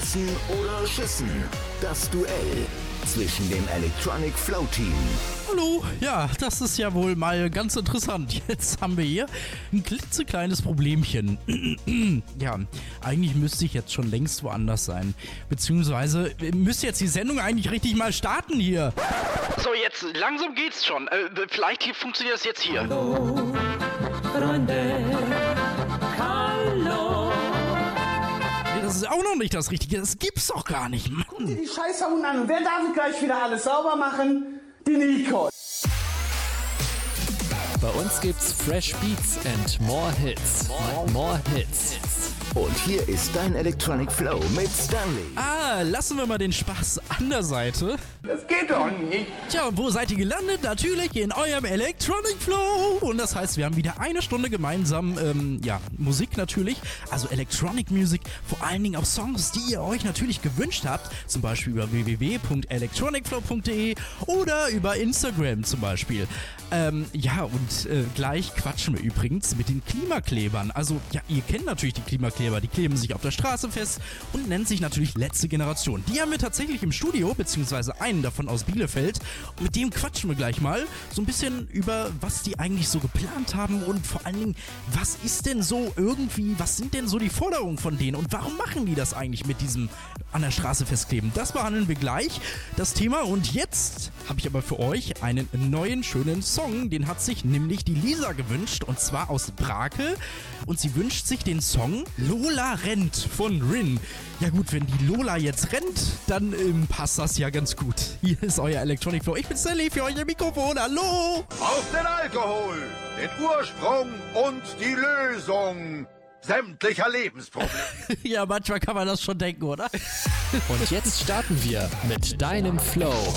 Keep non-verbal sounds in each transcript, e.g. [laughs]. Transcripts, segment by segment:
Bissen oder Schüssen. Das Duell zwischen dem Electronic Flow Team. Hallo, ja, das ist ja wohl mal ganz interessant. [laughs] Jetzt haben wir hier ein klitzekleines Problemchen. [clears throat] ja, eigentlich müsste ich jetzt schon längst woanders sein. Beziehungsweise müsste jetzt die Sendung eigentlich richtig mal starten hier. So, jetzt langsam geht's schon. Äh, vielleicht funktioniert das jetzt hier. Hallo, Freunde. Ist auch noch nicht das Richtige. Das gibt's doch gar nicht, Mann. Die Scheiße unten an. Und wer darf ich gleich wieder alles sauber machen? Die Nico. Bei uns gibt's Fresh Beats and more Hits. More Hits. Und hier ist dein Electronic Flow mit Stanley. Ah, lassen wir mal den Spaß an der Seite. Das geht doch nicht. Tja, und wo seid ihr gelandet? Natürlich in eurem Electronic Flow. Und das heißt, wir haben wieder eine Stunde gemeinsam, ähm, ja, Musik natürlich. Also Electronic Music, vor allen Dingen auch Songs, die ihr euch natürlich gewünscht habt. Zum Beispiel über www.electronicflow.de oder über Instagram zum Beispiel. Ähm, ja, und äh, gleich quatschen wir übrigens mit den Klimaklebern. Also, ja, ihr kennt natürlich die Klimakleber. Die kleben sich auf der Straße fest und nennen sich natürlich letzte Generation. Die haben wir tatsächlich im Studio, beziehungsweise einen davon aus Bielefeld. Und mit dem quatschen wir gleich mal so ein bisschen über, was die eigentlich so geplant haben und vor allen Dingen, was ist denn so irgendwie, was sind denn so die Forderungen von denen und warum machen die das eigentlich mit diesem an der Straße festkleben? Das behandeln wir gleich, das Thema. Und jetzt habe ich aber für euch einen neuen, schönen Song. Den hat sich nämlich die Lisa gewünscht und zwar aus Brake. Und sie wünscht sich den Song Lola rennt von Rin. Ja gut, wenn die Lola jetzt rennt, dann ähm, passt das ja ganz gut. Hier ist euer Electronic Flow. Ich bin Sally für euch im Mikrofon. Hallo! Auf den Alkohol, den Ursprung und die Lösung sämtlicher Lebensprobleme. [laughs] ja, manchmal kann man das schon denken, oder? Und jetzt starten wir mit deinem Flow.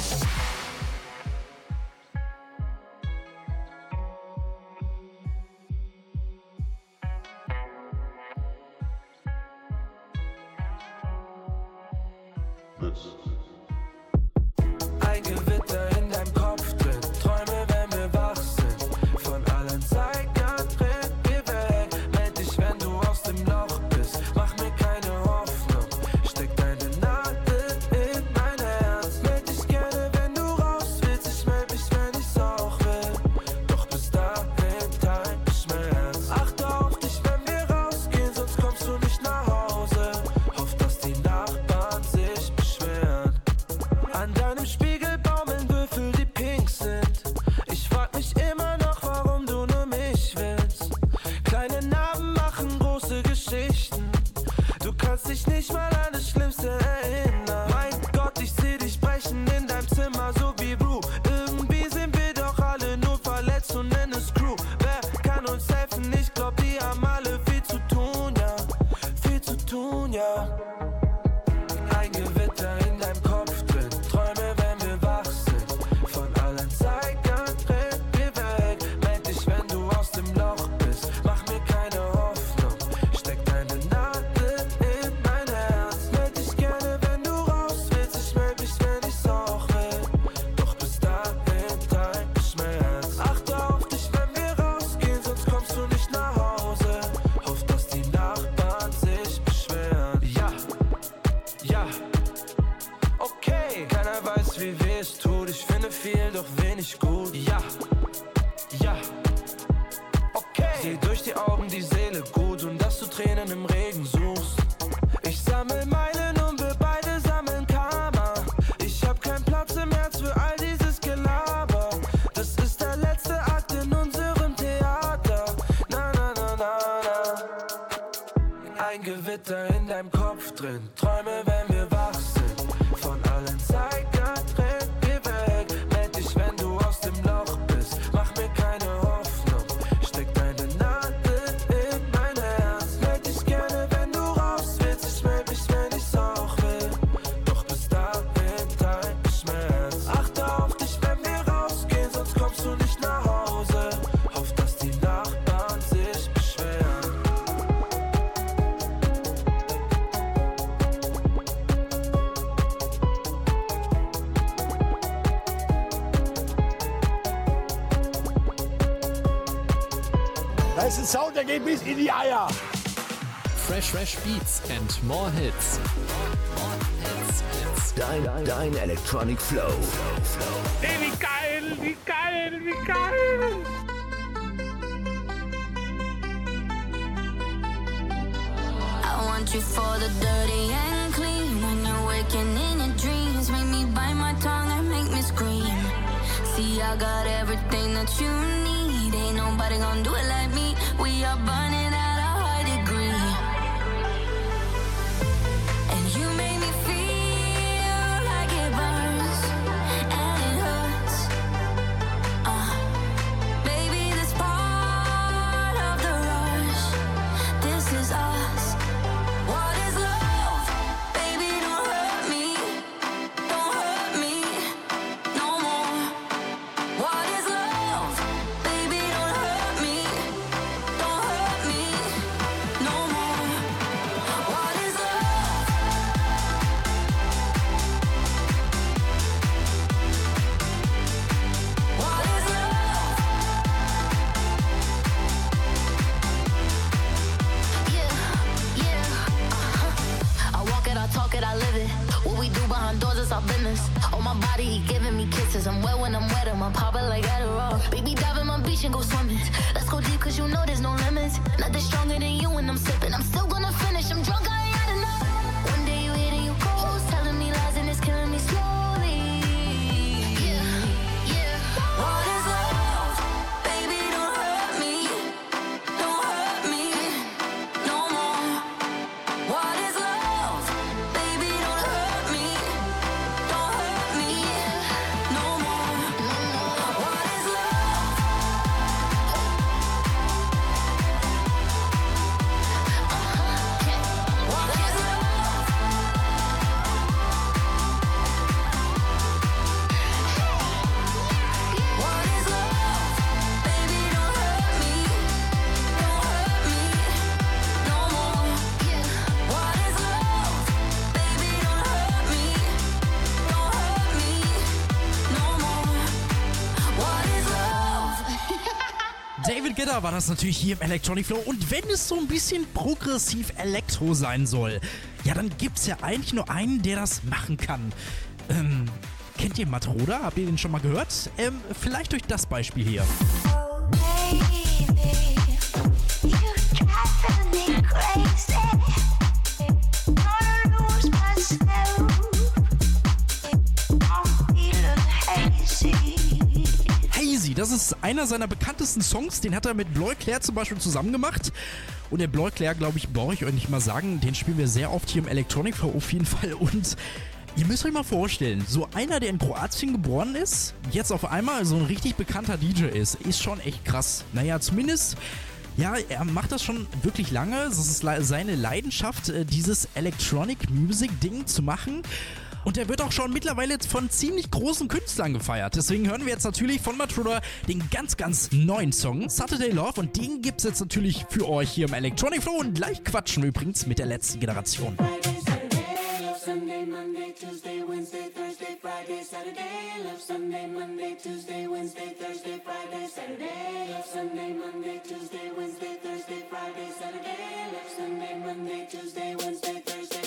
Bis in die Eier. Fresh, fresh beats and more hits. More hits, hits. Dein, dein Electronic Flow. Ey, wie geil, wie geil, wie geil. I want you for the dirty and clean. When you're waking in your dreams, make me bite my tongue and make me scream. See, I got everything that you need. Ain't nobody gonna do it like me. We are burning kisses. I'm wet when I'm wet, I'm popping like Adderall. Baby, dive in my beach and go swimming. Let's go deep, cause you know there's no limits. Nothing stronger than you when I'm sipping. War das natürlich hier im Electronic Flow. Und wenn es so ein bisschen progressiv Elektro sein soll, ja, dann gibt es ja eigentlich nur einen, der das machen kann. Ähm, kennt ihr Matroda? Habt ihr den schon mal gehört? Ähm, vielleicht durch das Beispiel hier. Einer seiner bekanntesten Songs, den hat er mit Bloy Claire zum Beispiel zusammen gemacht. Und der Bloy Claire, glaube ich, brauche ich euch nicht mal sagen, den spielen wir sehr oft hier im Electronic Flow auf jeden Fall. Und ihr müsst euch mal vorstellen, so einer, der in Kroatien geboren ist, jetzt auf einmal so ein richtig bekannter DJ ist, ist schon echt krass. Naja, zumindest ja, er macht das schon wirklich lange. Das ist seine Leidenschaft, äh, dieses Electronic Music Ding zu machen. Und er wird auch schon mittlerweile von ziemlich großen Künstlern gefeiert. Deswegen hören wir jetzt natürlich von Matruder den ganz, ganz neuen Song Saturday Love. Und den gibt's jetzt natürlich für euch hier im Electronic Flow. Und gleich quatschen wir übrigens mit der letzten Generation. Sunday, Monday, Tuesday, Wednesday, Thursday, Friday, Saturday. Love Sunday, Monday, Tuesday, Wednesday, Thursday, Friday, Saturday. Love Sunday, Monday, Tuesday, Wednesday, Thursday, Friday, Saturday. Love Sunday, Monday, Tuesday, Wednesday, Thursday,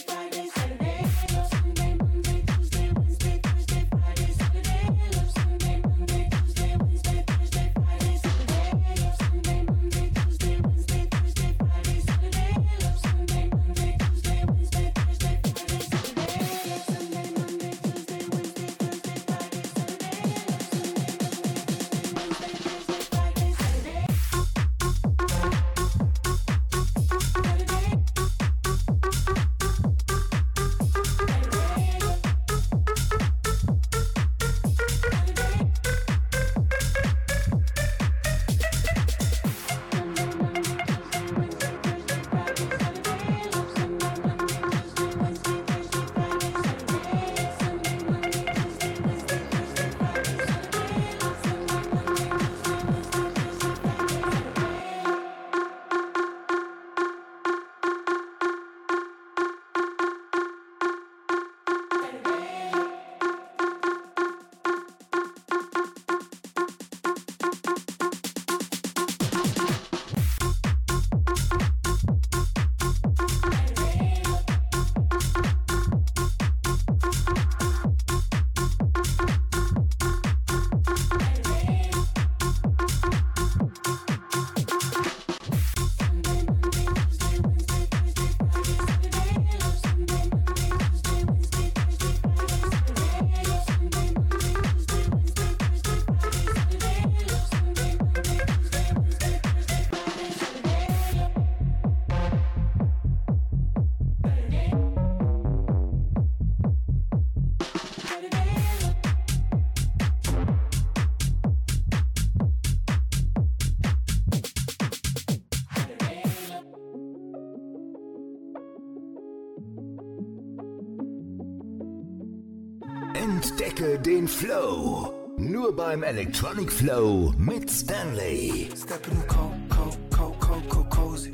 Entdecke den Flow. Nur beim Electronic Flow mit Stanley. Step in the cold, cold, cold, cold, cold, cozy.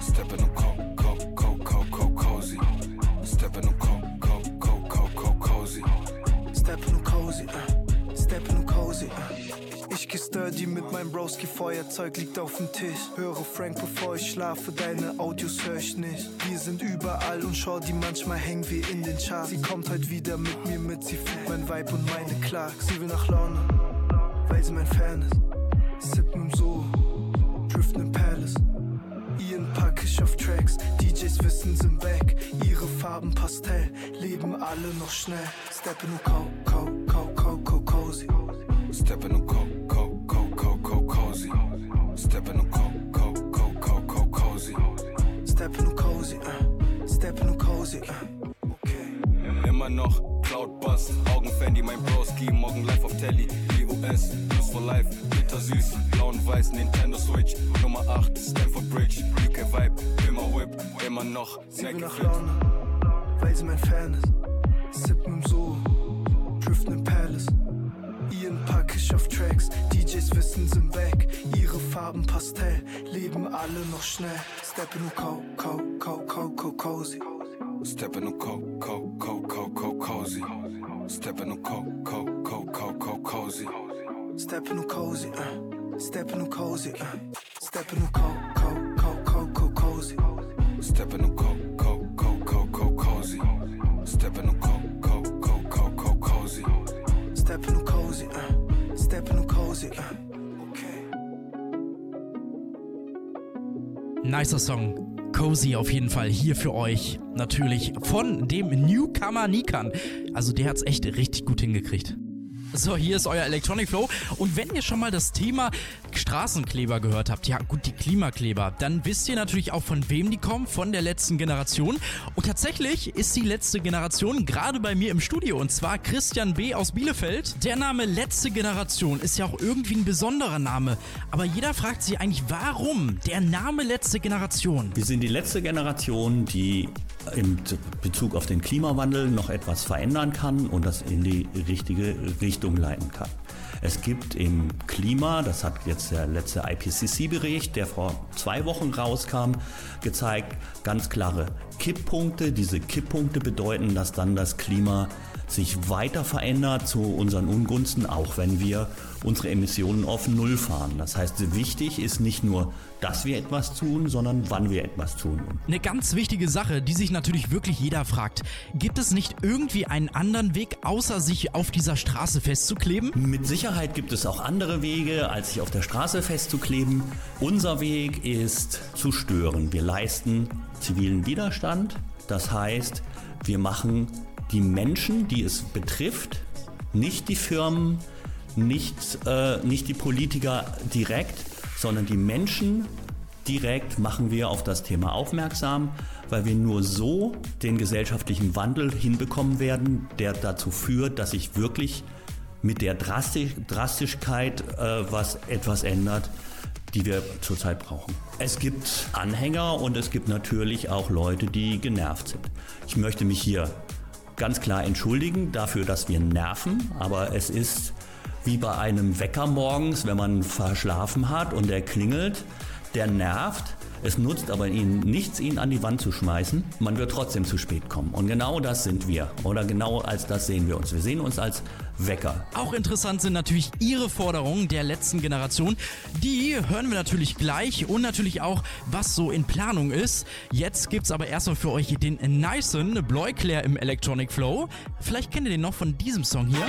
Step in the cold, cold, cold, cold, cold, cozy. Step in the cold, cold, cold, cold, cold, cozy. Step in the cozy, uh. Step in the cozy, uh. Sturdy mit meinem Broski, Feuerzeug liegt auf dem Tisch. Höre Frank, bevor ich schlafe, deine Audios hör ich nicht. Wir sind überall und schau die manchmal hängen wir in den Charts. Sie kommt heute wieder mit mir mit, sie fühlt mein Vibe und meine Clarks. Sie will nach Laune, weil sie mein Fan ist. Sippen im Soho, driften im Palace. Ihren pack ich auf Tracks, DJs wissen sind back. Ihre Farben Pastell, leben alle noch schnell. Step in the co, co, co, co, co, cozy. Step in the Cozy, uh. Immer noch Cloud Bass, Augenfandy, mein Broski, morgen live auf Telly, EOS, Plus for Life, bittersüß, blau und weiß, Nintendo Switch, Nummer 8, Stanford Bridge, UK Vibe, immer Whip, immer noch, Snack nach. Laune, weil sie mein Fan ist. Sippen im Soho, driften im Palace. Ihren pack ich auf Tracks, DJs wissen sind back. Ihre Farben Pastell, leben alle noch schnell. Step in the co, co, co, co, co, cozy. Step in the co, co, co, co, co, cozy. Step in the co, co, co, co, co, cozy. Step in cozy, uh. Step in cozy, uh. Step in the co, co, co, co, co, cozy. Step in the co, co, co, co, co, cozy. Step in the co, co, co, co, co, cozy. Step in cozy, uh. Step in cozy, uh. Nicer Song. Cozy auf jeden Fall hier für euch. Natürlich von dem Newcomer Nikan. Also der hat's echt richtig gut hingekriegt. So, hier ist euer Electronic Flow. Und wenn ihr schon mal das Thema Straßenkleber gehört habt, ja gut, die Klimakleber, dann wisst ihr natürlich auch, von wem die kommen, von der letzten Generation. Und tatsächlich ist die letzte Generation gerade bei mir im Studio, und zwar Christian B. aus Bielefeld. Der Name letzte Generation ist ja auch irgendwie ein besonderer Name. Aber jeder fragt sich eigentlich, warum der Name letzte Generation? Wir sind die letzte Generation, die im Bezug auf den Klimawandel noch etwas verändern kann und das in die richtige Richtung leiten kann. Es gibt im Klima, das hat jetzt der letzte IPCC-Bericht, der vor zwei Wochen rauskam, gezeigt, ganz klare Kipppunkte. Diese Kipppunkte bedeuten, dass dann das Klima sich weiter verändert zu unseren Ungunsten, auch wenn wir unsere Emissionen auf Null fahren. Das heißt, wichtig ist nicht nur, dass wir etwas tun, sondern wann wir etwas tun. Eine ganz wichtige Sache, die sich natürlich wirklich jeder fragt. Gibt es nicht irgendwie einen anderen Weg, außer sich auf dieser Straße festzukleben? Mit Sicherheit gibt es auch andere Wege, als sich auf der Straße festzukleben. Unser Weg ist zu stören. Wir leisten zivilen Widerstand. Das heißt, wir machen die Menschen, die es betrifft, nicht die Firmen, nicht, äh, nicht die Politiker direkt, sondern die Menschen direkt machen wir auf das Thema aufmerksam, weil wir nur so den gesellschaftlichen Wandel hinbekommen werden, der dazu führt, dass sich wirklich mit der Drastisch Drastischkeit äh, was etwas ändert, die wir zurzeit brauchen. Es gibt Anhänger und es gibt natürlich auch Leute, die genervt sind. Ich möchte mich hier ganz klar entschuldigen dafür, dass wir nerven, aber es ist wie bei einem Wecker morgens, wenn man verschlafen hat und der klingelt, der nervt. Es nutzt aber ihnen nichts, ihn an die Wand zu schmeißen. Man wird trotzdem zu spät kommen. Und genau das sind wir. Oder genau als das sehen wir uns. Wir sehen uns als Wecker. Auch interessant sind natürlich Ihre Forderungen der letzten Generation. Die hören wir natürlich gleich und natürlich auch, was so in Planung ist. Jetzt gibt's aber erstmal für euch den nicen Bloiclair im Electronic Flow. Vielleicht kennt ihr den noch von diesem Song hier.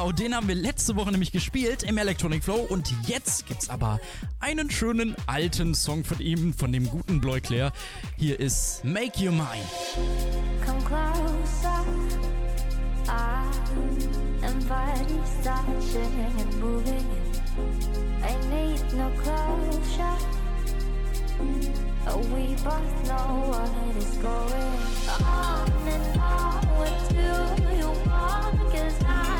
Genau, den haben wir letzte Woche nämlich gespielt im Electronic Flow und jetzt gibt's aber einen schönen alten Song von ihm, von dem guten Bloiclair. Hier ist Make You Mine. Come closer. I am body touching and moving. I need no closure. We both know what is going on and on. What do you want? Cause I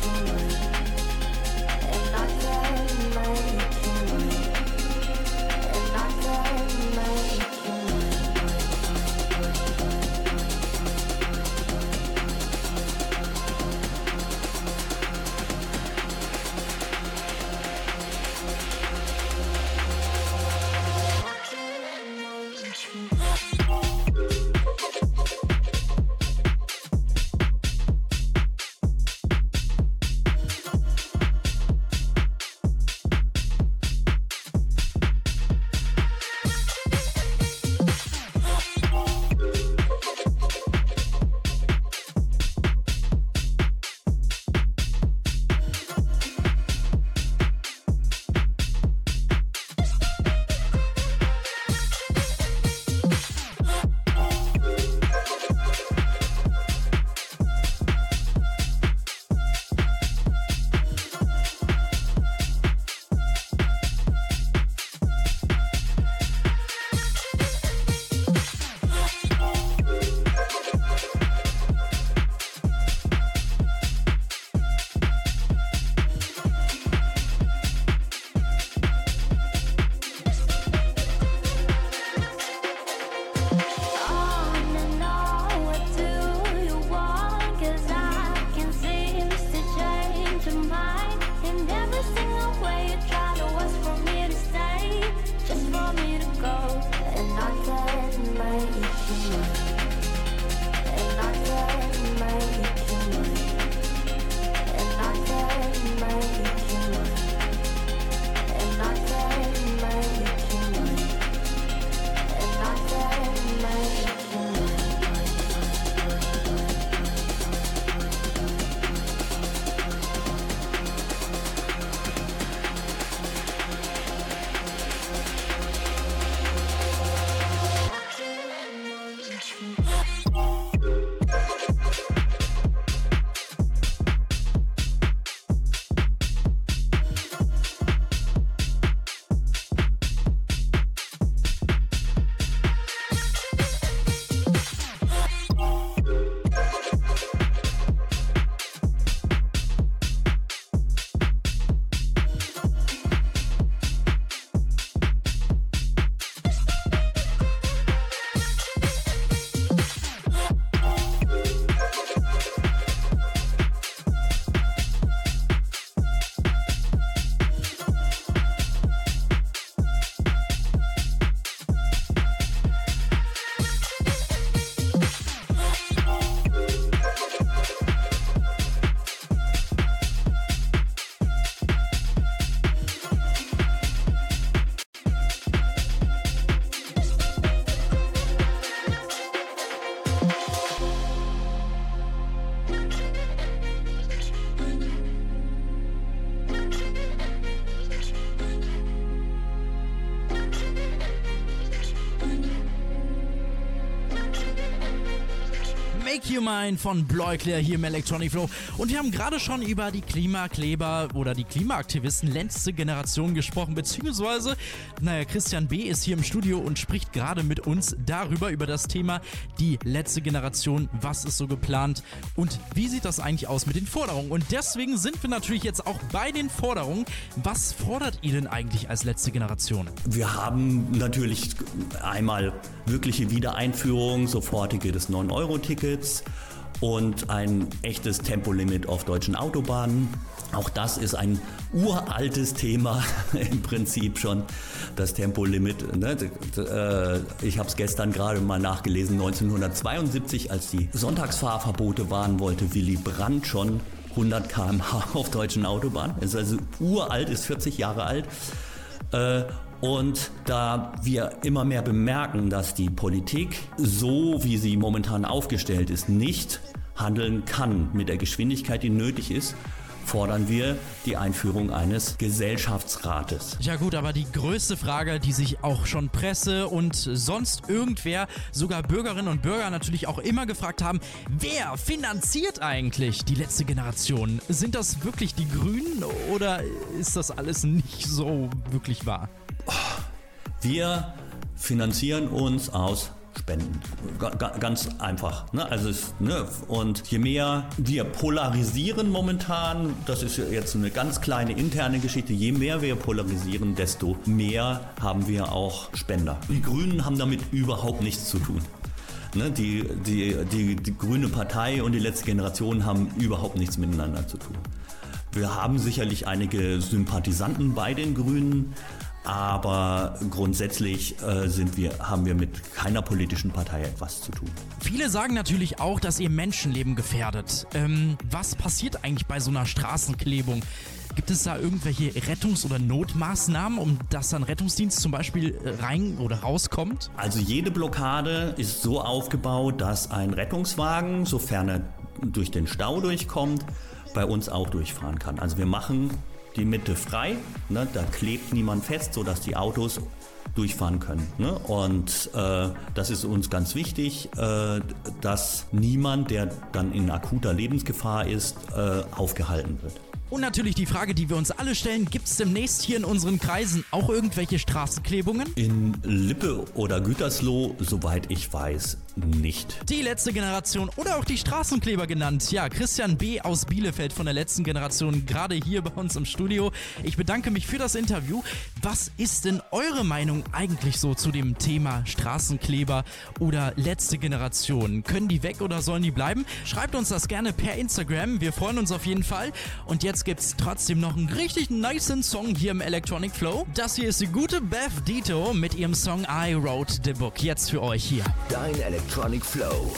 Humane von Bloikler hier im Electronic Flow. Und wir haben gerade schon über die Klimakleber oder die Klimaaktivisten letzte Generation gesprochen, beziehungsweise, naja, Christian B. ist hier im Studio und spricht gerade mit uns darüber, über das Thema die letzte Generation, was ist so geplant und wie sieht das eigentlich aus mit den Forderungen. Und deswegen sind wir natürlich jetzt auch bei den Forderungen. Was fordert ihr denn eigentlich als letzte Generation? Wir haben natürlich einmal wirkliche Wiedereinführung sofortige des 9-Euro-Tickets und ein echtes Tempolimit auf deutschen Autobahnen. Auch das ist ein uraltes Thema [laughs] im Prinzip schon, das Tempolimit. Ne? äh, Ich habe es gestern gerade mal nachgelesen, 1972, als die Sonntagsfahrverbote waren, wollte Willy Brandt schon 100 km/h auf deutschen Autobahnen. Ist also uralt, ist 40 Jahre alt. Und da wir immer mehr bemerken, dass die Politik, so wie sie momentan aufgestellt ist, nicht handeln kann mit der Geschwindigkeit, die nötig ist, fordern wir die Einführung eines Gesellschaftsrates. Ja gut, aber die größte Frage, die sich auch schon Presse und sonst irgendwer, sogar Bürgerinnen und Bürger natürlich auch immer gefragt haben, wer finanziert eigentlich die letzte Generation? Sind das wirklich die Grünen oder ist das alles nicht so wirklich wahr? Wir finanzieren uns aus Spenden. Ga- ga- Ganz einfach. Ne? Also es, ne? Und je mehr wir polarisieren momentan, das ist jetzt eine ganz kleine interne Geschichte, je mehr wir polarisieren, desto mehr haben wir auch Spender. Die Grünen haben damit überhaupt nichts zu tun. Ne? Die, die, die, die Grüne Partei und die letzte Generation haben überhaupt nichts miteinander zu tun. Wir haben sicherlich einige Sympathisanten bei den Grünen, aber grundsätzlich äh, sind wir, haben wir mit keiner politischen Partei etwas zu tun. Viele sagen natürlich auch, dass ihr Menschenleben gefährdet. Ähm, was passiert eigentlich bei so einer Straßenklebung? Gibt es da irgendwelche Rettungs- oder Notmaßnahmen, um dass dann Rettungsdienst zum Beispiel äh, rein oder rauskommt? Also jede Blockade ist so aufgebaut, dass ein Rettungswagen, sofern er durch den Stau durchkommt, bei uns auch durchfahren kann. Also wir machen die Mitte frei, ne? da klebt niemand fest, sodass die Autos durchfahren können. Ne? Und äh, das ist uns ganz wichtig, äh, dass niemand, der dann in akuter Lebensgefahr ist, äh, aufgehalten wird. Und natürlich die Frage, die wir uns alle stellen, gibt es demnächst hier in unseren Kreisen auch irgendwelche Straßenklebungen? In Lippe oder Gütersloh, soweit ich weiß, nicht. Die letzte Generation oder auch die Straßenkleber genannt. Ja, Christian B. aus Bielefeld von der letzten Generation, gerade hier bei uns im Studio. Ich bedanke mich für das Interview. Was ist denn eure Meinung eigentlich so zu dem Thema Straßenkleber oder letzte Generation? Können die weg oder sollen die bleiben? Schreibt uns das gerne per Instagram. Wir freuen uns auf jeden Fall. Und jetzt gibt's trotzdem noch einen richtig niceen Song hier im Electronic Flow. Das hier ist die gute Beth Dito mit ihrem Song I Wrote the Book. Jetzt für euch hier. Dein Electronic Flow.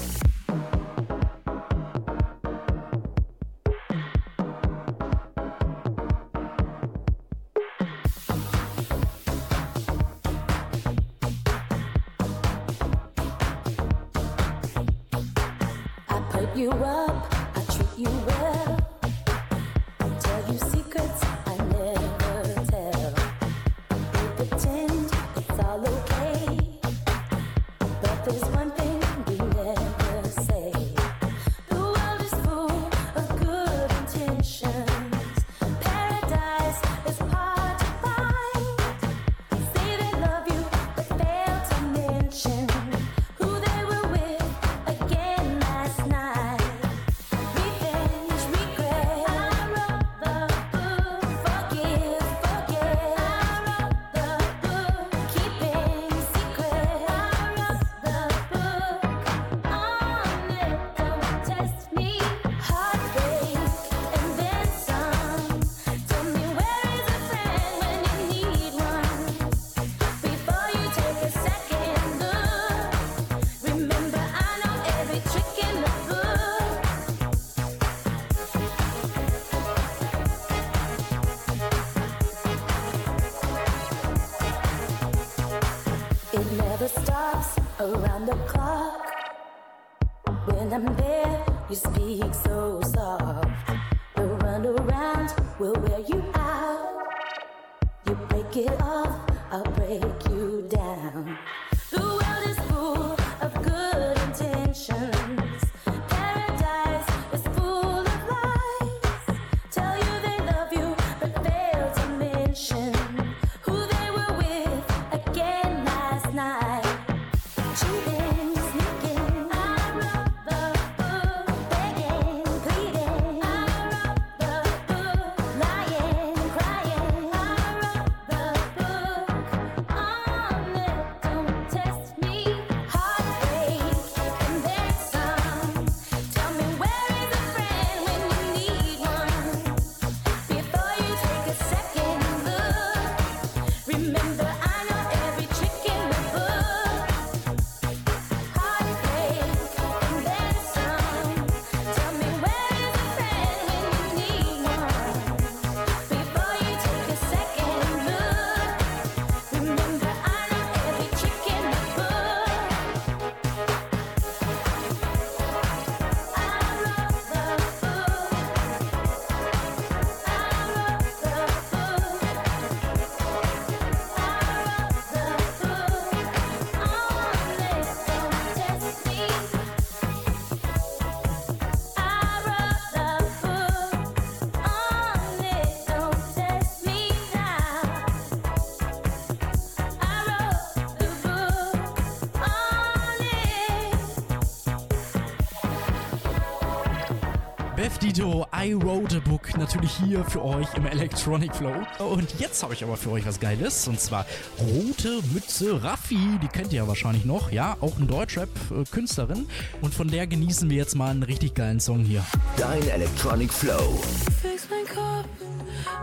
I Wrote a Book natürlich hier für euch im Electronic Flow. Und jetzt habe ich aber für euch was Geiles und zwar Rote Mütze Raffi. Die kennt ihr ja wahrscheinlich noch, ja, auch ein Deutschrap-Künstlerin. Äh, und von der genießen wir jetzt mal einen richtig geilen Song hier. Dein Electronic Flow. Fix mein Kopf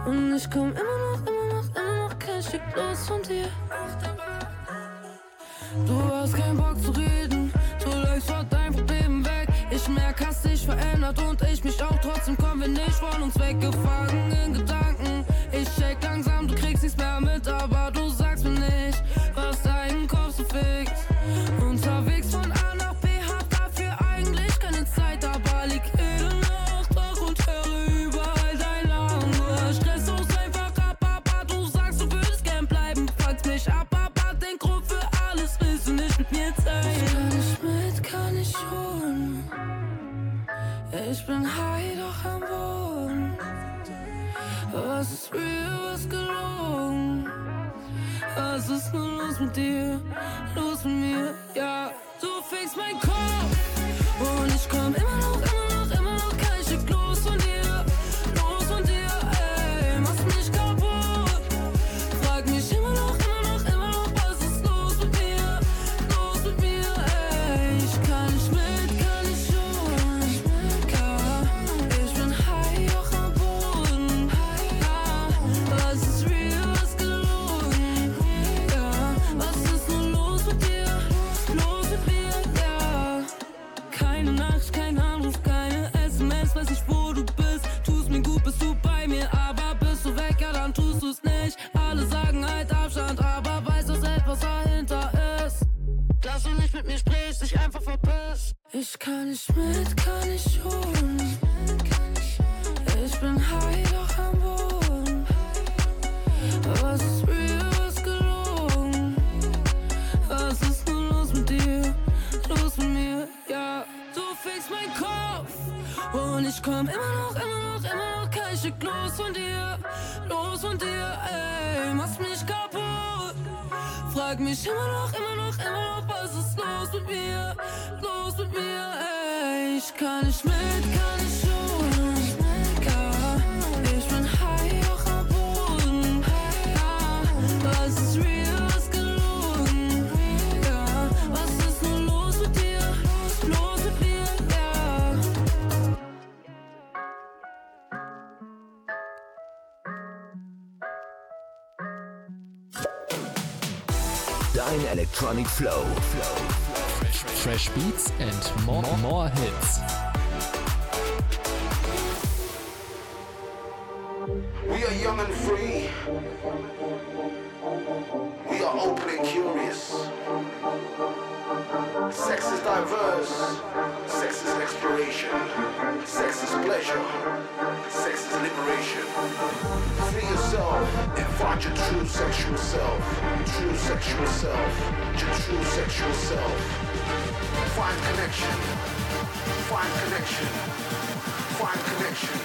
und ich komm immer noch, immer noch, immer noch kein Stück los von dir. Du hast keinen Bock zu reden. ich schick los von dir, los von dir, ey, machst mich kaputt. Frag mich immer noch, immer noch, immer noch, was ist los mit mir, los mit mir, ey, ich kann nicht mit, kann nicht ohne. Electronic Flow. Fresh beats and more, more hits. We are young and free. We are open and curious. Sex is diverse. Sex is exploration. Sex is pleasure. Sex is liberation. Free yourself and find your true sexual self. True sexual self. Your true sexual self. Find connection. Find connection. Find connection.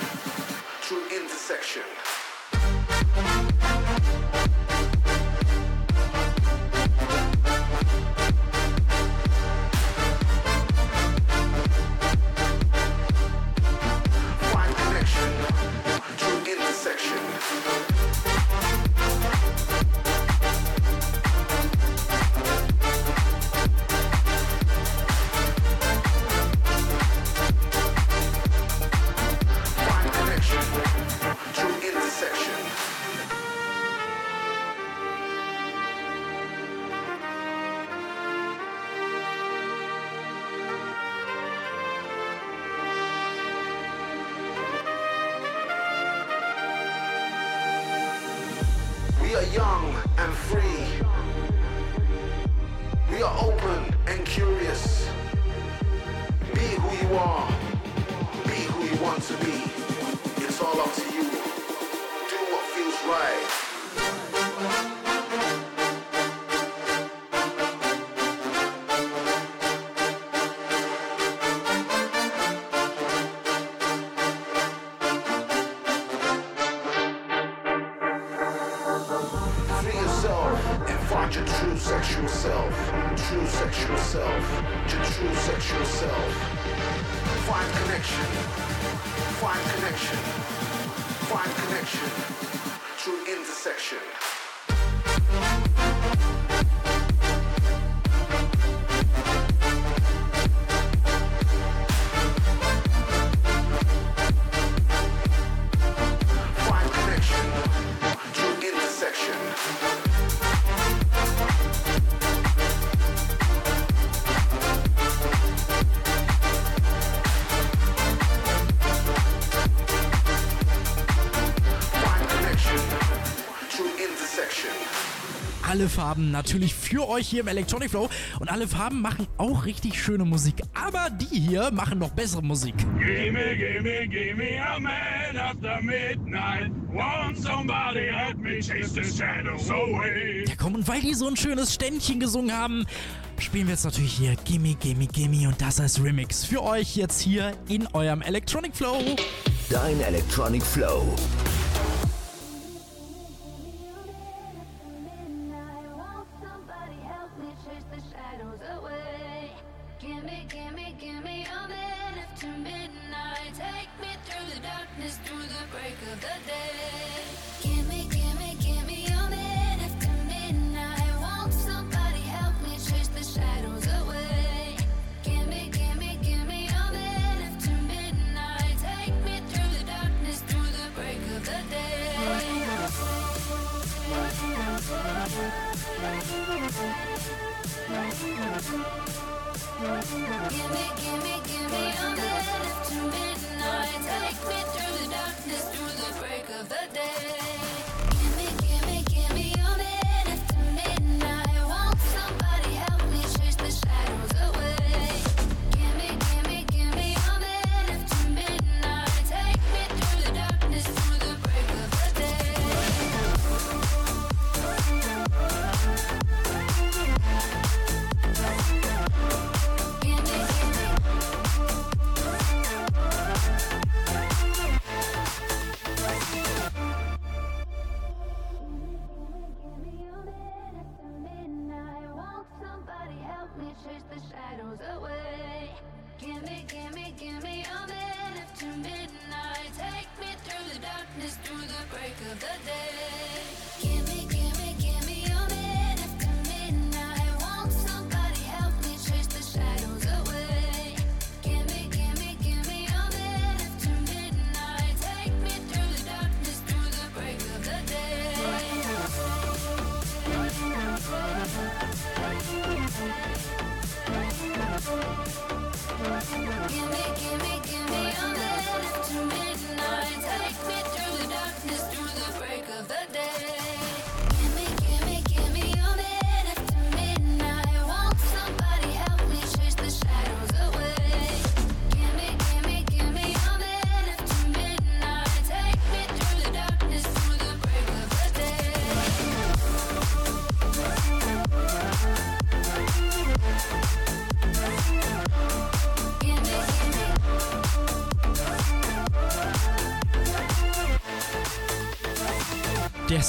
True intersection. Alle Farben natürlich für euch hier im Electronic Flow und alle Farben machen auch richtig schöne Musik. Aber die hier machen noch bessere Musik. Gimme, gimme, gimme a man after midnight. Want somebody help me chase the shadows away. Ja komm, und weil die so ein schönes Ständchen gesungen haben, spielen wir jetzt natürlich hier Gimme, Gimme, Gimme und das als Remix für euch jetzt hier in eurem Electronic Flow. Dein Electronic Flow.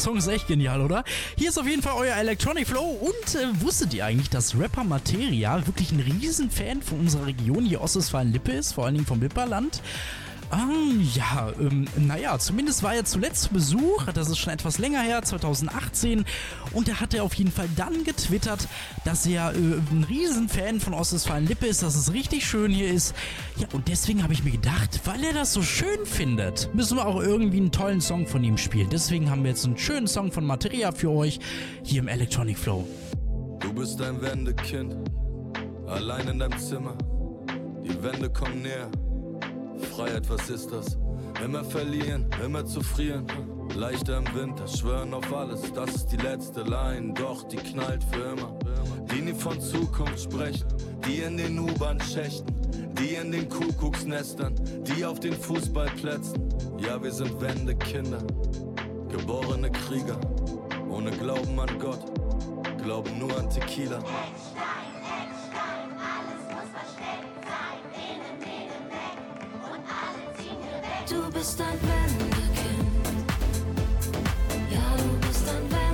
Song ist echt genial, oder? Hier ist auf jeden Fall euer Electronic Flow. Und äh, wusstet ihr eigentlich, dass Rapper Materia wirklich ein Riesenfan von unserer Region hier Ostwestfalen-Lippe ist? Vor allen Dingen vom Lipperland? Ähm, ja, ähm, naja, zumindest war er zuletzt zu Besuch, das ist schon etwas länger her, 2018, und er auf jeden Fall dann getwittert, dass er äh, ein Riesenfan von Ostwestfalen-Lippe ist, dass es richtig schön hier ist. Ja, und deswegen habe ich mir gedacht, weil er das so schön findet, müssen wir auch irgendwie einen tollen Song von ihm spielen. Deswegen haben wir jetzt einen schönen Song von Materia für euch hier im Electronic Flow. Du bist ein Wendekind, allein in deinem Zimmer. Die Wände kommen näher. Freiheit, was ist das? Immer verlieren, immer zu frieren. Leichter im Winter, schwören auf alles, das ist die letzte Line, doch die knallt für immer. Die nie von Zukunft sprechen, die in den U-Bahn-Schächten, die in den Kuckucksnestern, die auf den Fußballplätzen. Ja, wir sind Wendekinder, geborene Krieger, ohne Glauben an Gott, glauben nur an Tequila. Du bist ein Wendekind. Ja, du bist ein Wendekind.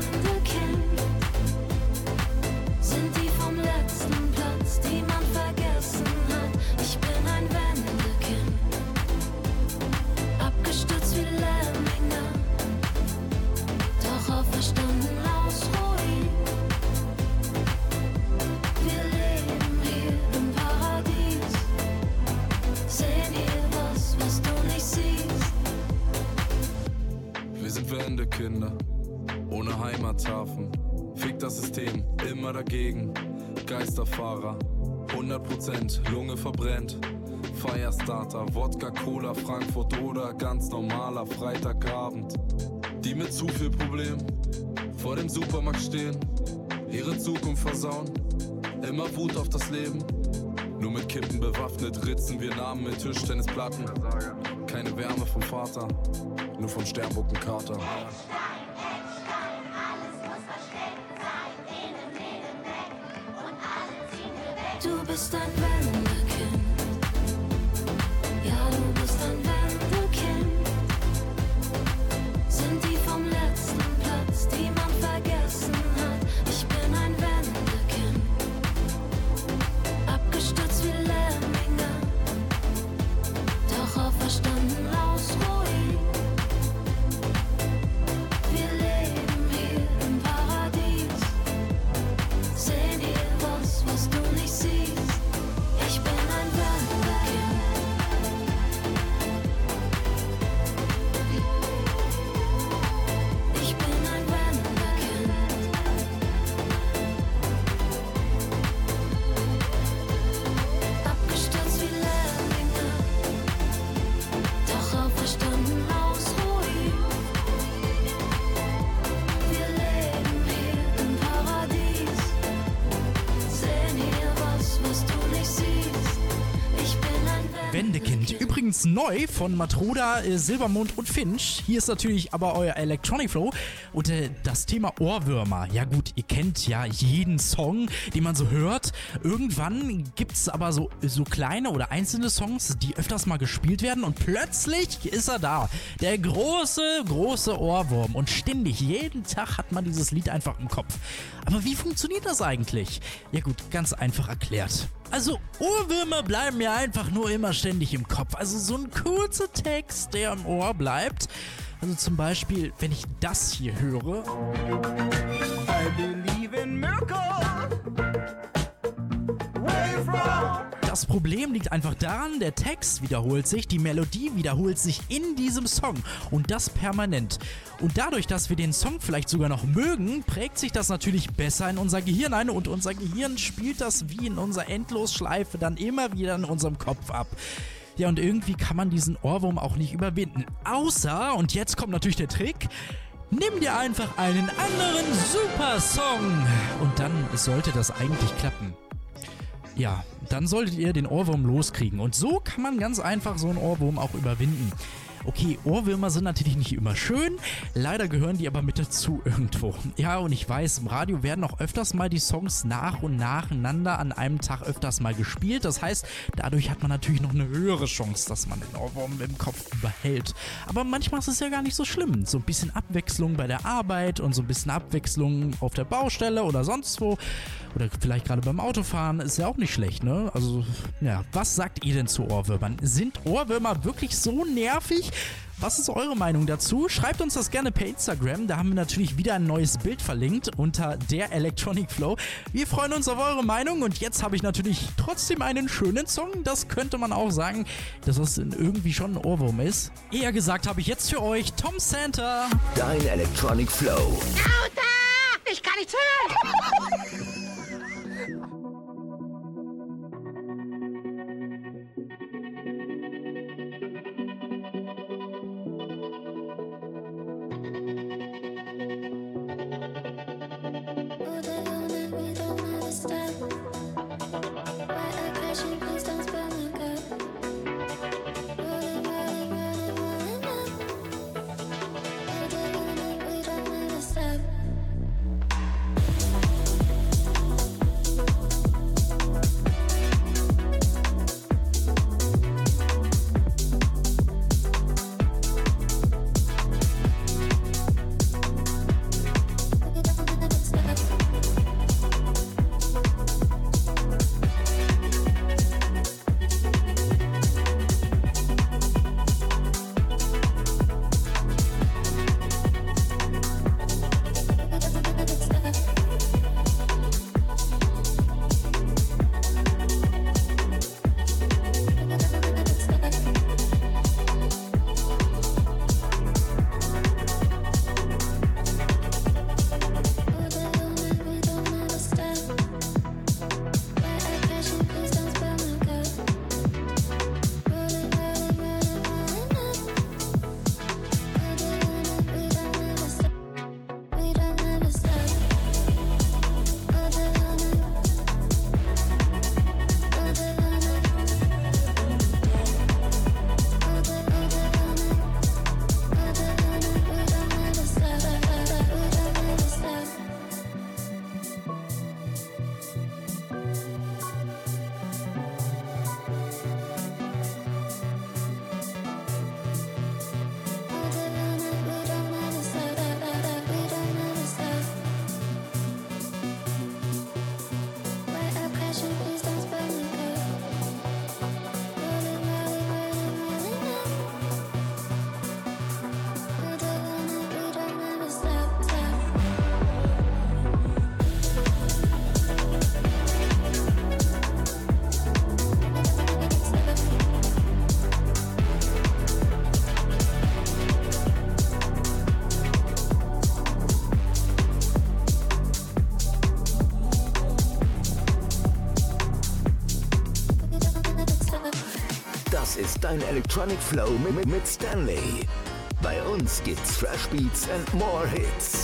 Kinder, ohne Heimathafen. Fick das System, immer dagegen. Geisterfahrer, 100% Lunge verbrennt. Firestarter, Wodka, Cola, Frankfurt oder ganz normaler Freitagabend. Die mit zu viel Problem vor dem Supermarkt stehen, ihre Zukunft versauen, immer Wut auf das Leben. Nur mit Kippen bewaffnet ritzen wir Namen mit Tischtennisplatten. Keine Wärme vom Vater, nur vom Sternbuckenkater. Du bist ein Wendekind. Neu von Matroda, äh, Silbermond und Finch. Hier ist natürlich aber euer Electronic Flow und äh, das Thema Ohrwürmer. Ja gut, ihr kennt ja jeden Song, den man so hört. Irgendwann gibt es aber so, so kleine oder einzelne Songs, die öfters mal gespielt werden und plötzlich ist er da. Der große, große Ohrwurm. Und ständig, jeden Tag hat man dieses Lied einfach im Kopf. Aber wie funktioniert das eigentlich? Ja gut, ganz einfach erklärt. Also Ohrwürmer bleiben mir einfach nur immer ständig im Kopf. Also so ein kurzer Text, der im Ohr bleibt. Also zum Beispiel, wenn ich das hier höre. Das Problem liegt einfach daran, der Text wiederholt sich, die Melodie wiederholt sich in diesem Song und das permanent. Und dadurch, dass wir den Song vielleicht sogar noch mögen, prägt sich das natürlich besser in unser Gehirn ein und unser Gehirn spielt das wie in unserer Endlosschleife dann immer wieder in unserem Kopf ab. Ja, und irgendwie kann man diesen Ohrwurm auch nicht überwinden. Außer, und jetzt kommt natürlich der Trick, nimm dir einfach einen anderen super Song. Und dann sollte das eigentlich klappen. Ja, dann solltet ihr den Ohrwurm loskriegen. Und so kann man ganz einfach so einen Ohrwurm auch überwinden. Okay, Ohrwürmer sind natürlich nicht immer schön, leider gehören die aber mit dazu irgendwo. Ja, und ich weiß, im Radio werden auch öfters mal die Songs nach und nacheinander an einem Tag öfters mal gespielt. Das heißt, dadurch hat man natürlich noch eine höhere Chance, dass man den Ohrwurm im Kopf behält. Aber manchmal ist es ja gar nicht so schlimm. So ein bisschen Abwechslung bei der Arbeit und so ein bisschen Abwechslung auf der Baustelle oder sonst wo. Oder vielleicht gerade beim Autofahren ist ja auch nicht schlecht, ne? Also, ja, was sagt ihr denn zu Ohrwürmern? Sind Ohrwürmer wirklich so nervig? Was ist eure Meinung dazu? Schreibt uns das gerne per Instagram. Da haben wir natürlich wieder ein neues Bild verlinkt unter der Electronic Flow. Wir freuen uns auf eure Meinung und jetzt habe ich natürlich trotzdem einen schönen Song. Das könnte man auch sagen, dass das irgendwie schon ein Ohrwurm ist. Eher gesagt habe ich jetzt für euch Tom Santa. Dein Electronic Flow. Lauter! Ich kann nichts hören! Dein Electronic Flow mit, mit Stanley. Bei uns gibt's Fresh Beats and more Hits.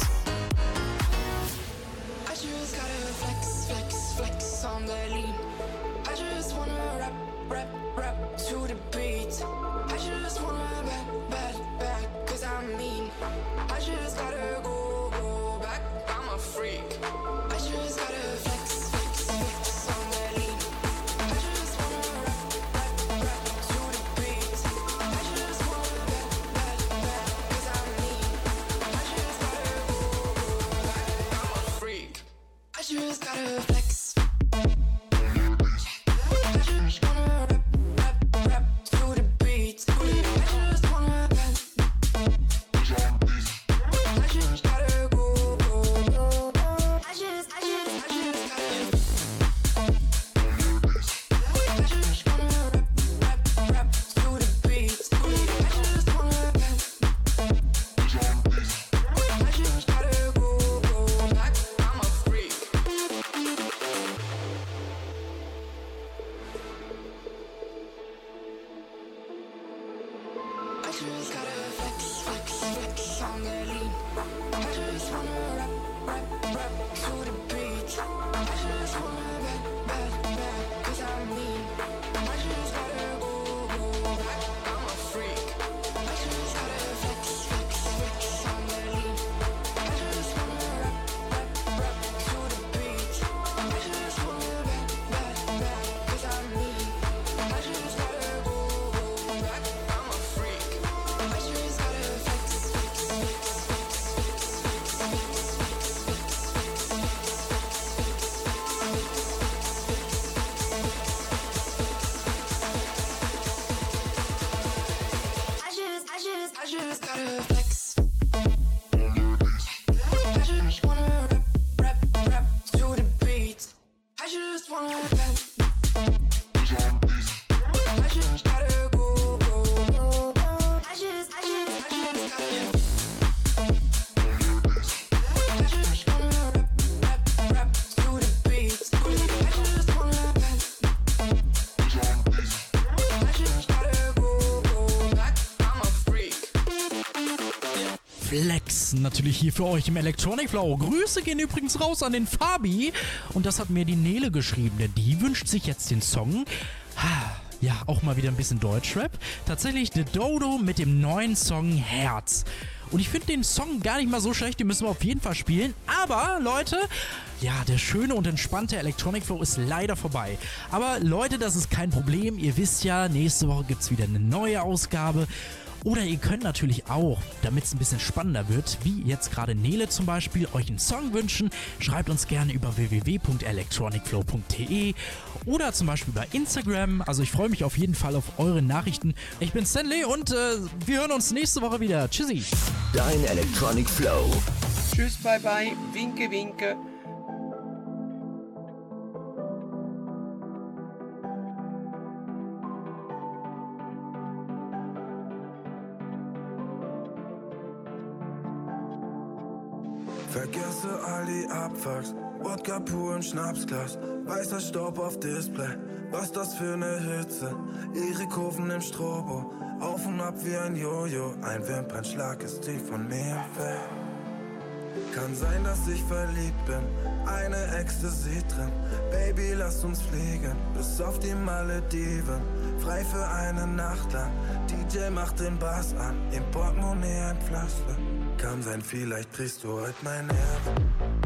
Natürlich hier für euch im Electronic Flow. Grüße gehen übrigens raus an den Fabi. Und das hat mir die Nele geschrieben, denn die wünscht sich jetzt den Song. Ja, auch mal wieder ein bisschen Deutschrap. Tatsächlich The Dodo mit dem neuen Song Herz. Und ich finde den Song gar nicht mal so schlecht, den müssen wir auf jeden Fall spielen. Aber Leute, ja, der schöne und entspannte Electronic Flow ist leider vorbei. Aber Leute, das ist kein Problem. Ihr wisst ja, nächste Woche gibt es wieder eine neue Ausgabe. Oder ihr könnt natürlich auch, damit es ein bisschen spannender wird, wie jetzt gerade Nele zum Beispiel, euch einen Song wünschen. Schreibt uns gerne über www.electronicflow.de oder zum Beispiel über Instagram. Also ich freue mich auf jeden Fall auf eure Nachrichten. Ich bin Stanley und äh, wir hören uns nächste Woche wieder. Tschüssi. Dein Electronic Flow. Tschüss, bye bye, winke, winke. All die Abfucks, Wodka pur im Schnapsglas, weißer Staub auf Display, was das für ne Hitze, ihre Kurven im Strobo, auf und ab wie ein Jojo, ein Wimpernschlag ist tief von mir weg. Kann sein, dass ich verliebt bin, eine Ecstasy drin, Baby lass uns fliegen, bis auf die Malediven, frei für eine Nacht lang, DJ macht den Bass an, im Portemonnaie ein Pflaster. Kann sein, vielleicht kriegst du heute mein. Herz.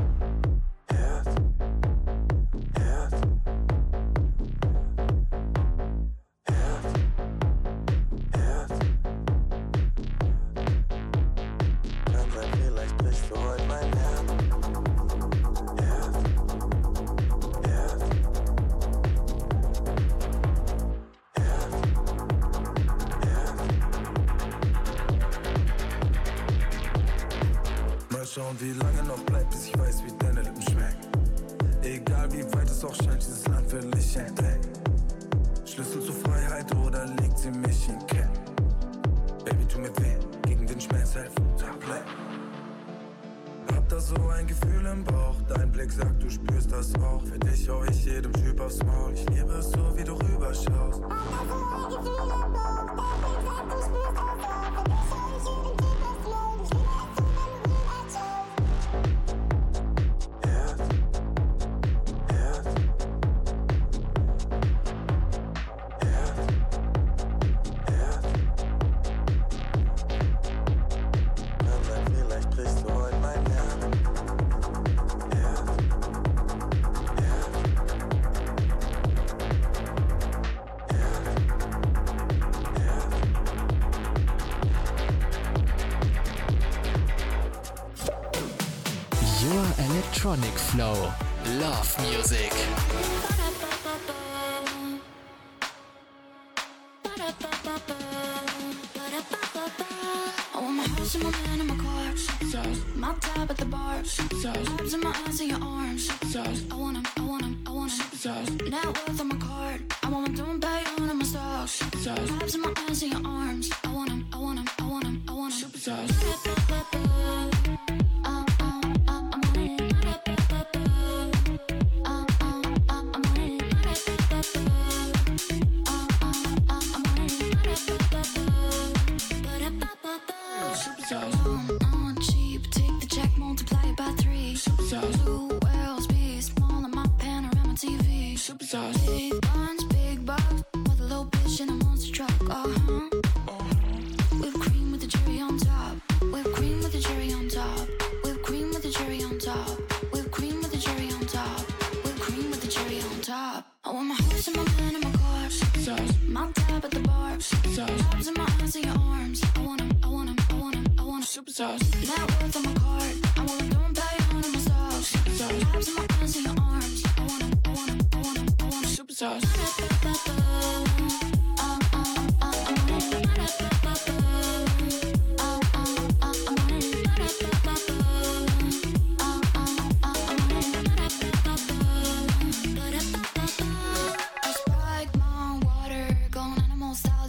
Your Electronic Flow. Love Music.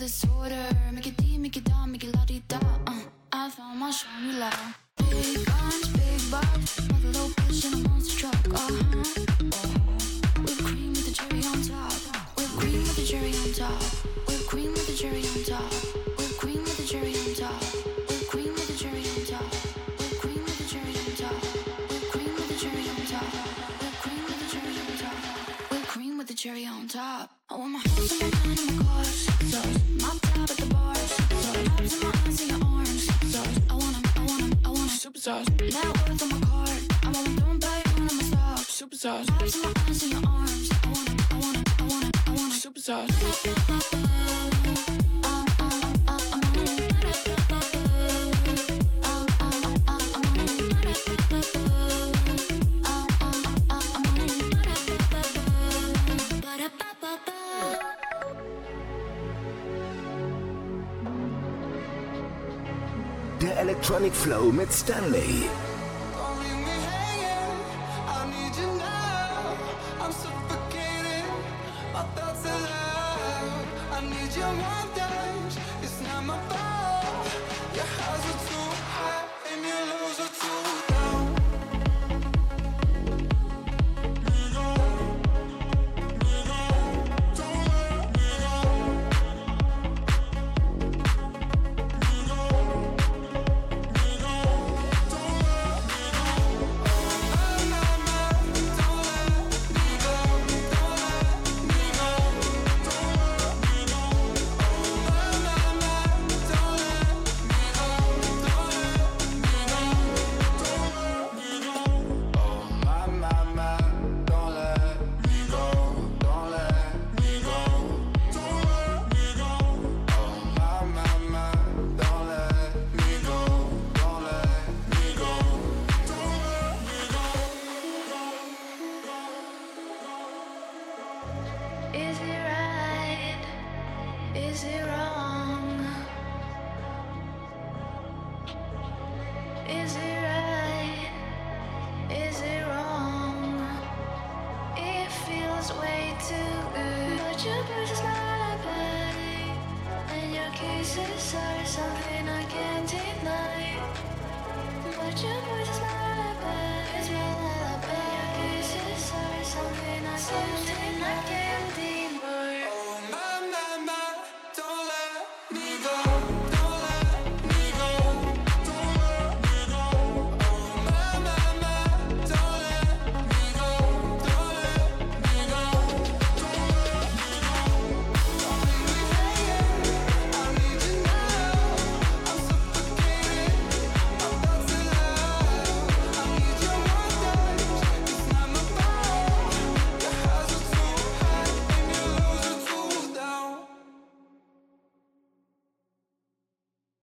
disorder. Make it deep, make it down, make it la di da. Uh, I found my formula. Big arms, big bars. Super sauce. Electronic Flow mit Stanley.